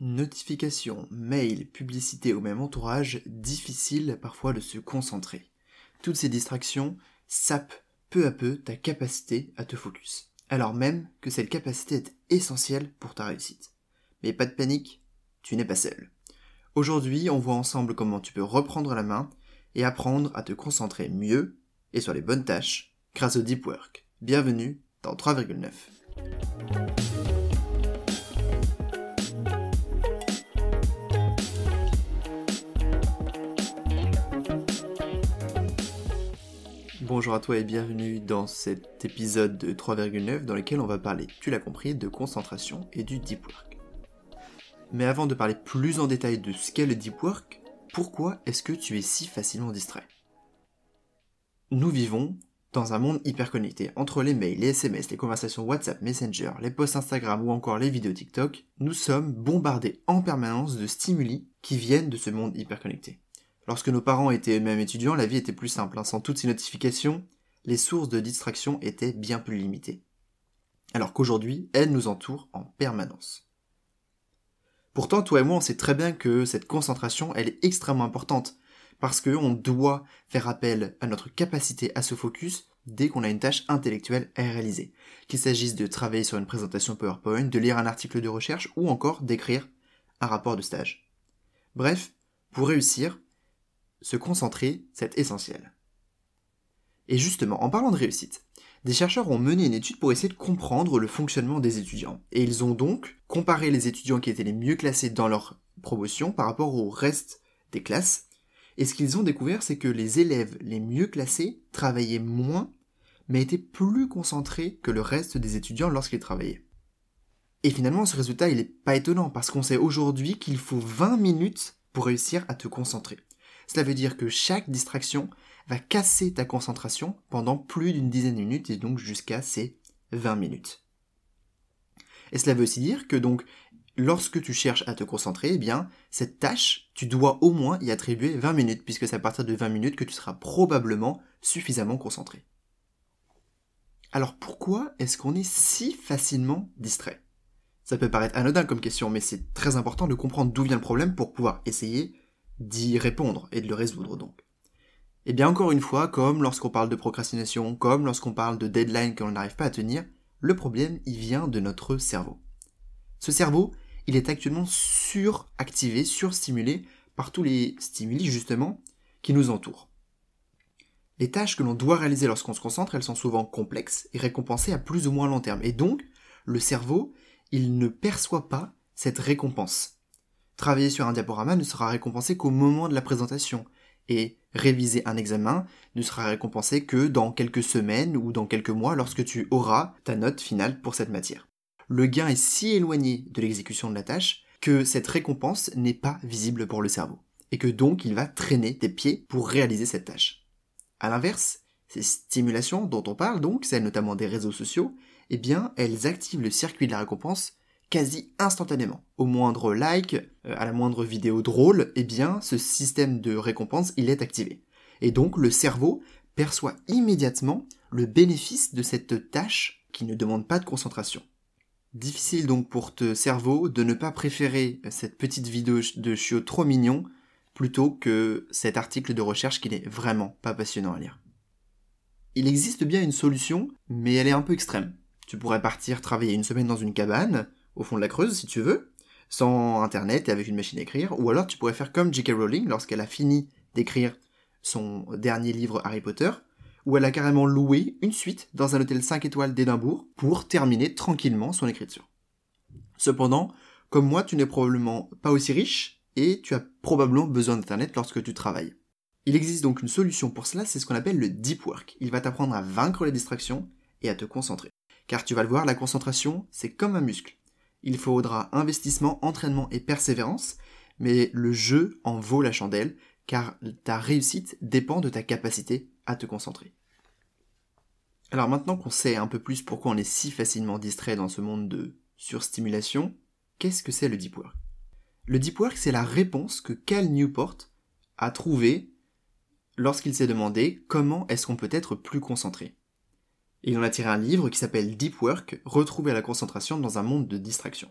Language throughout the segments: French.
Notifications, mails, publicité ou même entourage, difficile parfois de se concentrer. Toutes ces distractions sapent peu à peu ta capacité à te focus, alors même que cette capacité est essentielle pour ta réussite. Mais pas de panique, tu n'es pas seul. Aujourd'hui, on voit ensemble comment tu peux reprendre la main et apprendre à te concentrer mieux et sur les bonnes tâches grâce au deep work. Bienvenue dans 3,9. Bonjour à toi et bienvenue dans cet épisode de 3,9 dans lequel on va parler, tu l'as compris, de concentration et du deep work. Mais avant de parler plus en détail de ce qu'est le deep work, pourquoi est-ce que tu es si facilement distrait? Nous vivons dans un monde hyper connecté. Entre les mails, les SMS, les conversations WhatsApp, Messenger, les posts Instagram ou encore les vidéos TikTok, nous sommes bombardés en permanence de stimuli qui viennent de ce monde hyper connecté. Lorsque nos parents étaient eux-mêmes étudiants, la vie était plus simple. Hein. Sans toutes ces notifications, les sources de distraction étaient bien plus limitées. Alors qu'aujourd'hui, elles nous entourent en permanence. Pourtant, toi et moi, on sait très bien que cette concentration, elle est extrêmement importante, parce qu'on doit faire appel à notre capacité à se focus dès qu'on a une tâche intellectuelle à réaliser. Qu'il s'agisse de travailler sur une présentation PowerPoint, de lire un article de recherche ou encore d'écrire un rapport de stage. Bref, pour réussir, se concentrer, c'est essentiel. Et justement, en parlant de réussite, des chercheurs ont mené une étude pour essayer de comprendre le fonctionnement des étudiants. Et ils ont donc comparé les étudiants qui étaient les mieux classés dans leur promotion par rapport au reste des classes. Et ce qu'ils ont découvert, c'est que les élèves les mieux classés travaillaient moins, mais étaient plus concentrés que le reste des étudiants lorsqu'ils travaillaient. Et finalement, ce résultat, il n'est pas étonnant, parce qu'on sait aujourd'hui qu'il faut 20 minutes pour réussir à te concentrer. Cela veut dire que chaque distraction va casser ta concentration pendant plus d'une dizaine de minutes et donc jusqu'à ces 20 minutes. Et cela veut aussi dire que donc lorsque tu cherches à te concentrer, eh bien cette tâche, tu dois au moins y attribuer 20 minutes puisque c'est à partir de 20 minutes que tu seras probablement suffisamment concentré. Alors pourquoi est-ce qu'on est si facilement distrait? Ça peut paraître anodin comme question, mais c'est très important de comprendre d'où vient le problème pour pouvoir essayer d'y répondre et de le résoudre donc. Et bien encore une fois, comme lorsqu'on parle de procrastination, comme lorsqu'on parle de deadline que l'on n'arrive pas à tenir, le problème il vient de notre cerveau. Ce cerveau, il est actuellement suractivé, surstimulé par tous les stimuli justement qui nous entourent. Les tâches que l'on doit réaliser lorsqu'on se concentre, elles sont souvent complexes et récompensées à plus ou moins long terme. Et donc, le cerveau, il ne perçoit pas cette récompense. Travailler sur un diaporama ne sera récompensé qu'au moment de la présentation, et réviser un examen ne sera récompensé que dans quelques semaines ou dans quelques mois lorsque tu auras ta note finale pour cette matière. Le gain est si éloigné de l'exécution de la tâche que cette récompense n'est pas visible pour le cerveau, et que donc il va traîner tes pieds pour réaliser cette tâche. A l'inverse, ces stimulations dont on parle donc, celles notamment des réseaux sociaux, eh bien, elles activent le circuit de la récompense quasi instantanément. Au moindre like, euh, à la moindre vidéo drôle, eh bien, ce système de récompense, il est activé. Et donc, le cerveau perçoit immédiatement le bénéfice de cette tâche qui ne demande pas de concentration. Difficile donc pour te cerveau de ne pas préférer cette petite vidéo de chiot trop mignon plutôt que cet article de recherche qui n'est vraiment pas passionnant à lire. Il existe bien une solution, mais elle est un peu extrême. Tu pourrais partir travailler une semaine dans une cabane, au fond de la Creuse, si tu veux, sans internet et avec une machine à écrire, ou alors tu pourrais faire comme J.K. Rowling lorsqu'elle a fini d'écrire son dernier livre Harry Potter, où elle a carrément loué une suite dans un hôtel 5 étoiles d'Édimbourg pour terminer tranquillement son écriture. Cependant, comme moi, tu n'es probablement pas aussi riche et tu as probablement besoin d'internet lorsque tu travailles. Il existe donc une solution pour cela, c'est ce qu'on appelle le deep work. Il va t'apprendre à vaincre les distractions et à te concentrer. Car tu vas le voir, la concentration, c'est comme un muscle il faudra investissement, entraînement et persévérance, mais le jeu en vaut la chandelle, car ta réussite dépend de ta capacité à te concentrer. Alors maintenant qu'on sait un peu plus pourquoi on est si facilement distrait dans ce monde de surstimulation, qu'est-ce que c'est le deep work? Le deep work, c'est la réponse que Cal Newport a trouvée lorsqu'il s'est demandé comment est-ce qu'on peut être plus concentré. Il en a tiré un livre qui s'appelle Deep Work, Retrouver la concentration dans un monde de distraction.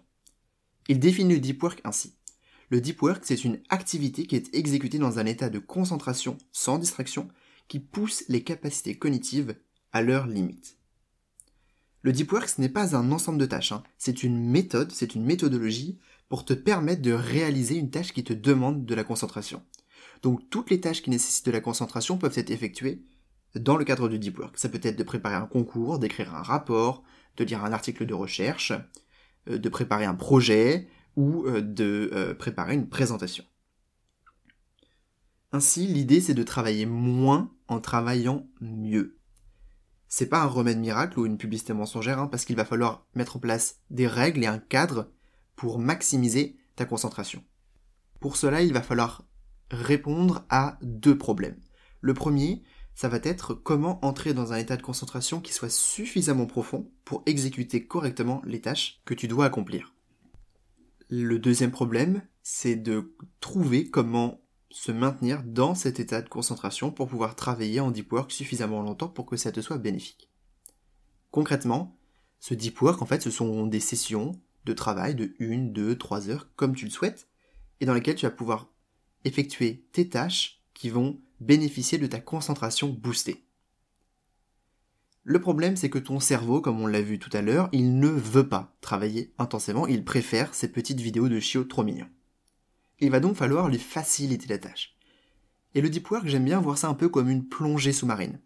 Il définit le deep work ainsi. Le deep work, c'est une activité qui est exécutée dans un état de concentration sans distraction qui pousse les capacités cognitives à leur limite. Le deep work, ce n'est pas un ensemble de tâches, hein. c'est une méthode, c'est une méthodologie pour te permettre de réaliser une tâche qui te demande de la concentration. Donc toutes les tâches qui nécessitent de la concentration peuvent être effectuées dans le cadre du deep work. Ça peut être de préparer un concours, d'écrire un rapport, de lire un article de recherche, euh, de préparer un projet ou euh, de euh, préparer une présentation. Ainsi, l'idée c'est de travailler moins en travaillant mieux. C'est pas un remède miracle ou une publicité mensongère, hein, parce qu'il va falloir mettre en place des règles et un cadre pour maximiser ta concentration. Pour cela, il va falloir répondre à deux problèmes. Le premier, ça va être comment entrer dans un état de concentration qui soit suffisamment profond pour exécuter correctement les tâches que tu dois accomplir. Le deuxième problème, c'est de trouver comment se maintenir dans cet état de concentration pour pouvoir travailler en deep work suffisamment longtemps pour que ça te soit bénéfique. Concrètement, ce deep work, en fait, ce sont des sessions de travail de 1, 2, 3 heures, comme tu le souhaites, et dans lesquelles tu vas pouvoir effectuer tes tâches qui vont bénéficier de ta concentration boostée. Le problème, c'est que ton cerveau, comme on l'a vu tout à l'heure, il ne veut pas travailler intensément, il préfère ces petites vidéos de chiots trop mignons. Il va donc falloir lui faciliter la tâche. Et le deep work, j'aime bien voir ça un peu comme une plongée sous-marine.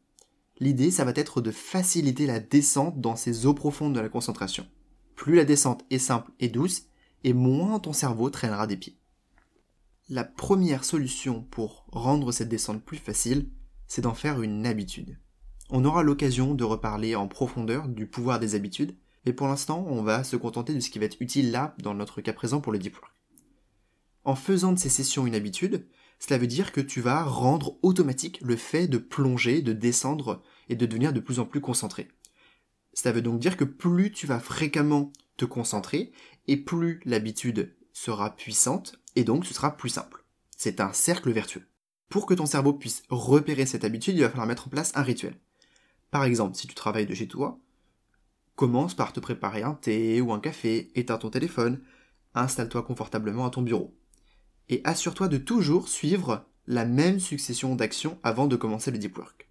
L'idée, ça va être de faciliter la descente dans ces eaux profondes de la concentration. Plus la descente est simple et douce, et moins ton cerveau traînera des pieds. La première solution pour rendre cette descente plus facile, c'est d'en faire une habitude. On aura l'occasion de reparler en profondeur du pouvoir des habitudes, mais pour l'instant, on va se contenter de ce qui va être utile là, dans notre cas présent pour le work. En faisant de ces sessions une habitude, cela veut dire que tu vas rendre automatique le fait de plonger, de descendre et de devenir de plus en plus concentré. Cela veut donc dire que plus tu vas fréquemment te concentrer, et plus l'habitude sera puissante, et donc ce sera plus simple. C'est un cercle vertueux. Pour que ton cerveau puisse repérer cette habitude, il va falloir mettre en place un rituel. Par exemple, si tu travailles de chez toi, commence par te préparer un thé ou un café, éteins ton téléphone, installe-toi confortablement à ton bureau. Et assure-toi de toujours suivre la même succession d'actions avant de commencer le deep work.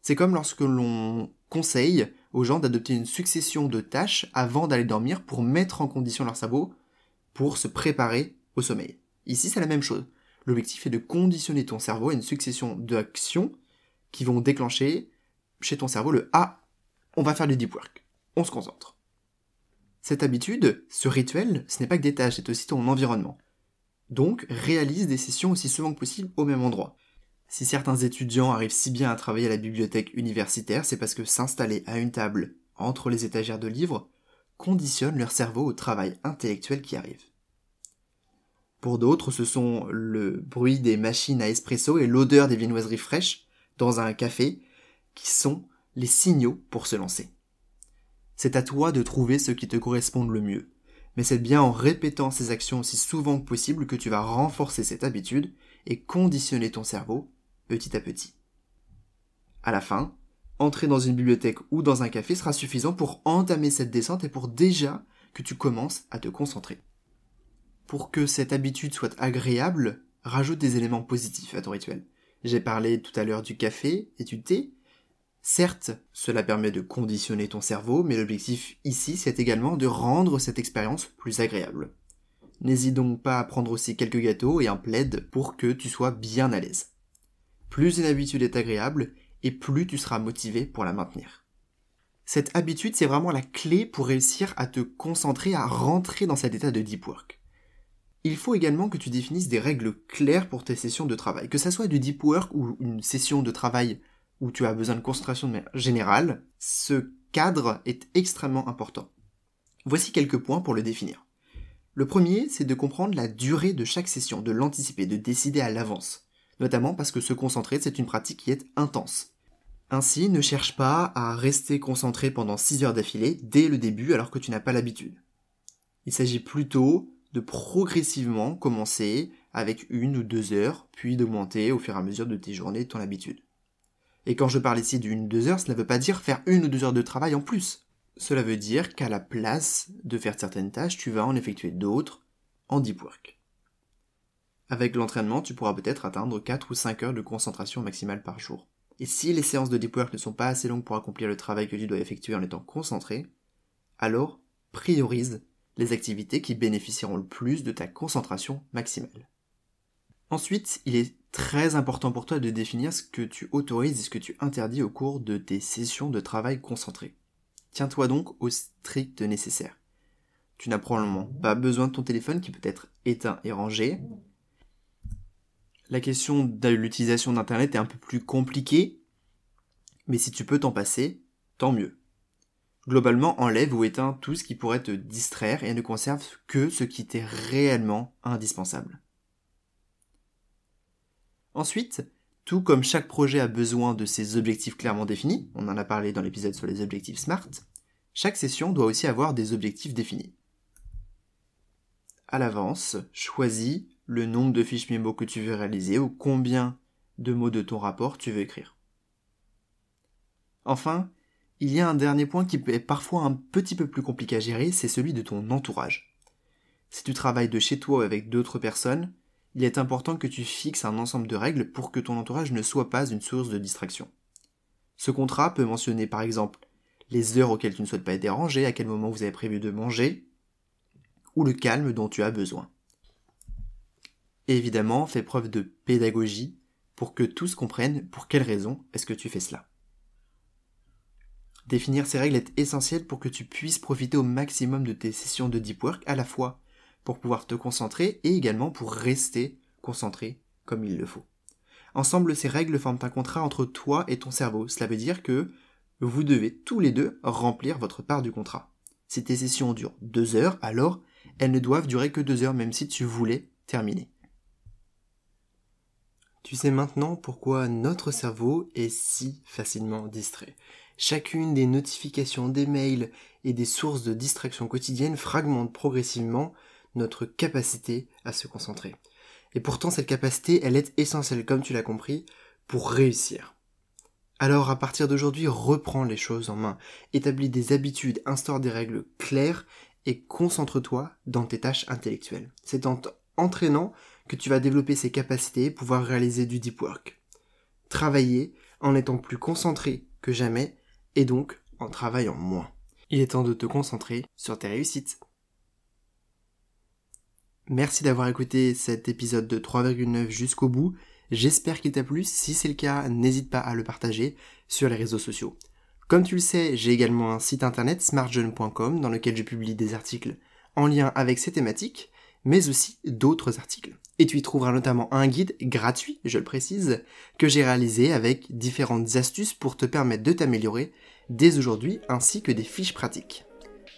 C'est comme lorsque l'on conseille aux gens d'adopter une succession de tâches avant d'aller dormir pour mettre en condition leur cerveau pour se préparer au sommeil. Ici, c'est la même chose. L'objectif est de conditionner ton cerveau à une succession d'actions qui vont déclencher chez ton cerveau le Ah, on va faire du deep work. On se concentre. Cette habitude, ce rituel, ce n'est pas que des tâches, c'est aussi ton environnement. Donc, réalise des sessions aussi souvent que possible au même endroit. Si certains étudiants arrivent si bien à travailler à la bibliothèque universitaire, c'est parce que s'installer à une table entre les étagères de livres conditionne leur cerveau au travail intellectuel qui arrive. Pour d'autres, ce sont le bruit des machines à espresso et l'odeur des viennoiseries fraîches dans un café qui sont les signaux pour se lancer. C'est à toi de trouver ce qui te correspond le mieux. Mais c'est bien en répétant ces actions aussi souvent que possible que tu vas renforcer cette habitude et conditionner ton cerveau petit à petit. À la fin, entrer dans une bibliothèque ou dans un café sera suffisant pour entamer cette descente et pour déjà que tu commences à te concentrer. Pour que cette habitude soit agréable, rajoute des éléments positifs à ton rituel. J'ai parlé tout à l'heure du café et du thé. Certes, cela permet de conditionner ton cerveau, mais l'objectif ici, c'est également de rendre cette expérience plus agréable. N'hésite donc pas à prendre aussi quelques gâteaux et un plaid pour que tu sois bien à l'aise. Plus une habitude est agréable, et plus tu seras motivé pour la maintenir. Cette habitude, c'est vraiment la clé pour réussir à te concentrer, à rentrer dans cet état de deep work. Il faut également que tu définisses des règles claires pour tes sessions de travail. Que ça soit du deep work ou une session de travail où tu as besoin de concentration de manière générale, ce cadre est extrêmement important. Voici quelques points pour le définir. Le premier, c'est de comprendre la durée de chaque session, de l'anticiper, de décider à l'avance. Notamment parce que se concentrer, c'est une pratique qui est intense. Ainsi, ne cherche pas à rester concentré pendant 6 heures d'affilée dès le début alors que tu n'as pas l'habitude. Il s'agit plutôt de progressivement commencer avec une ou deux heures, puis d'augmenter au fur et à mesure de tes journées ton habitude. Et quand je parle ici d'une ou deux heures, cela ne veut pas dire faire une ou deux heures de travail en plus. Cela veut dire qu'à la place de faire certaines tâches, tu vas en effectuer d'autres en deep work. Avec l'entraînement, tu pourras peut-être atteindre 4 ou 5 heures de concentration maximale par jour. Et si les séances de deep work ne sont pas assez longues pour accomplir le travail que tu dois effectuer en étant concentré, alors priorise les activités qui bénéficieront le plus de ta concentration maximale. Ensuite, il est très important pour toi de définir ce que tu autorises et ce que tu interdis au cours de tes sessions de travail concentré. Tiens-toi donc au strict nécessaire. Tu n'as probablement pas besoin de ton téléphone qui peut être éteint et rangé. La question de l'utilisation d'Internet est un peu plus compliquée, mais si tu peux t'en passer, tant mieux. Globalement, enlève ou éteins tout ce qui pourrait te distraire et ne conserve que ce qui t'est réellement indispensable. Ensuite, tout comme chaque projet a besoin de ses objectifs clairement définis, on en a parlé dans l'épisode sur les objectifs SMART, chaque session doit aussi avoir des objectifs définis. À l'avance, choisis le nombre de fiches mémo que tu veux réaliser ou combien de mots de ton rapport tu veux écrire. Enfin, il y a un dernier point qui être parfois un petit peu plus compliqué à gérer, c'est celui de ton entourage. Si tu travailles de chez toi ou avec d'autres personnes, il est important que tu fixes un ensemble de règles pour que ton entourage ne soit pas une source de distraction. Ce contrat peut mentionner par exemple les heures auxquelles tu ne souhaites pas être dérangé, à quel moment vous avez prévu de manger, ou le calme dont tu as besoin. Évidemment, fais preuve de pédagogie pour que tous comprennent pour quelles raisons est-ce que tu fais cela. Définir ces règles est essentiel pour que tu puisses profiter au maximum de tes sessions de deep work à la fois pour pouvoir te concentrer et également pour rester concentré comme il le faut. Ensemble, ces règles forment un contrat entre toi et ton cerveau. Cela veut dire que vous devez tous les deux remplir votre part du contrat. Si tes sessions durent deux heures, alors elles ne doivent durer que deux heures même si tu voulais terminer. Tu sais maintenant pourquoi notre cerveau est si facilement distrait. Chacune des notifications, des mails et des sources de distraction quotidiennes fragmente progressivement notre capacité à se concentrer. Et pourtant, cette capacité, elle est essentielle, comme tu l'as compris, pour réussir. Alors, à partir d'aujourd'hui, reprends les choses en main, établis des habitudes, instaure des règles claires et concentre-toi dans tes tâches intellectuelles. C'est en entraînant que tu vas développer ces capacités et pouvoir réaliser du deep work. Travailler en étant plus concentré que jamais et donc en travaillant moins. Il est temps de te concentrer sur tes réussites. Merci d'avoir écouté cet épisode de 3,9 jusqu'au bout. J'espère qu'il t'a plu. Si c'est le cas, n'hésite pas à le partager sur les réseaux sociaux. Comme tu le sais, j'ai également un site internet smartjeune.com dans lequel je publie des articles en lien avec ces thématiques, mais aussi d'autres articles. Et tu y trouveras notamment un guide gratuit, je le précise, que j'ai réalisé avec différentes astuces pour te permettre de t'améliorer dès aujourd'hui, ainsi que des fiches pratiques.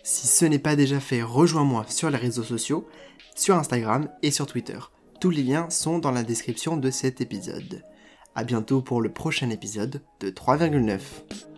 Si ce n'est pas déjà fait, rejoins-moi sur les réseaux sociaux, sur Instagram et sur Twitter. Tous les liens sont dans la description de cet épisode. A bientôt pour le prochain épisode de 3,9.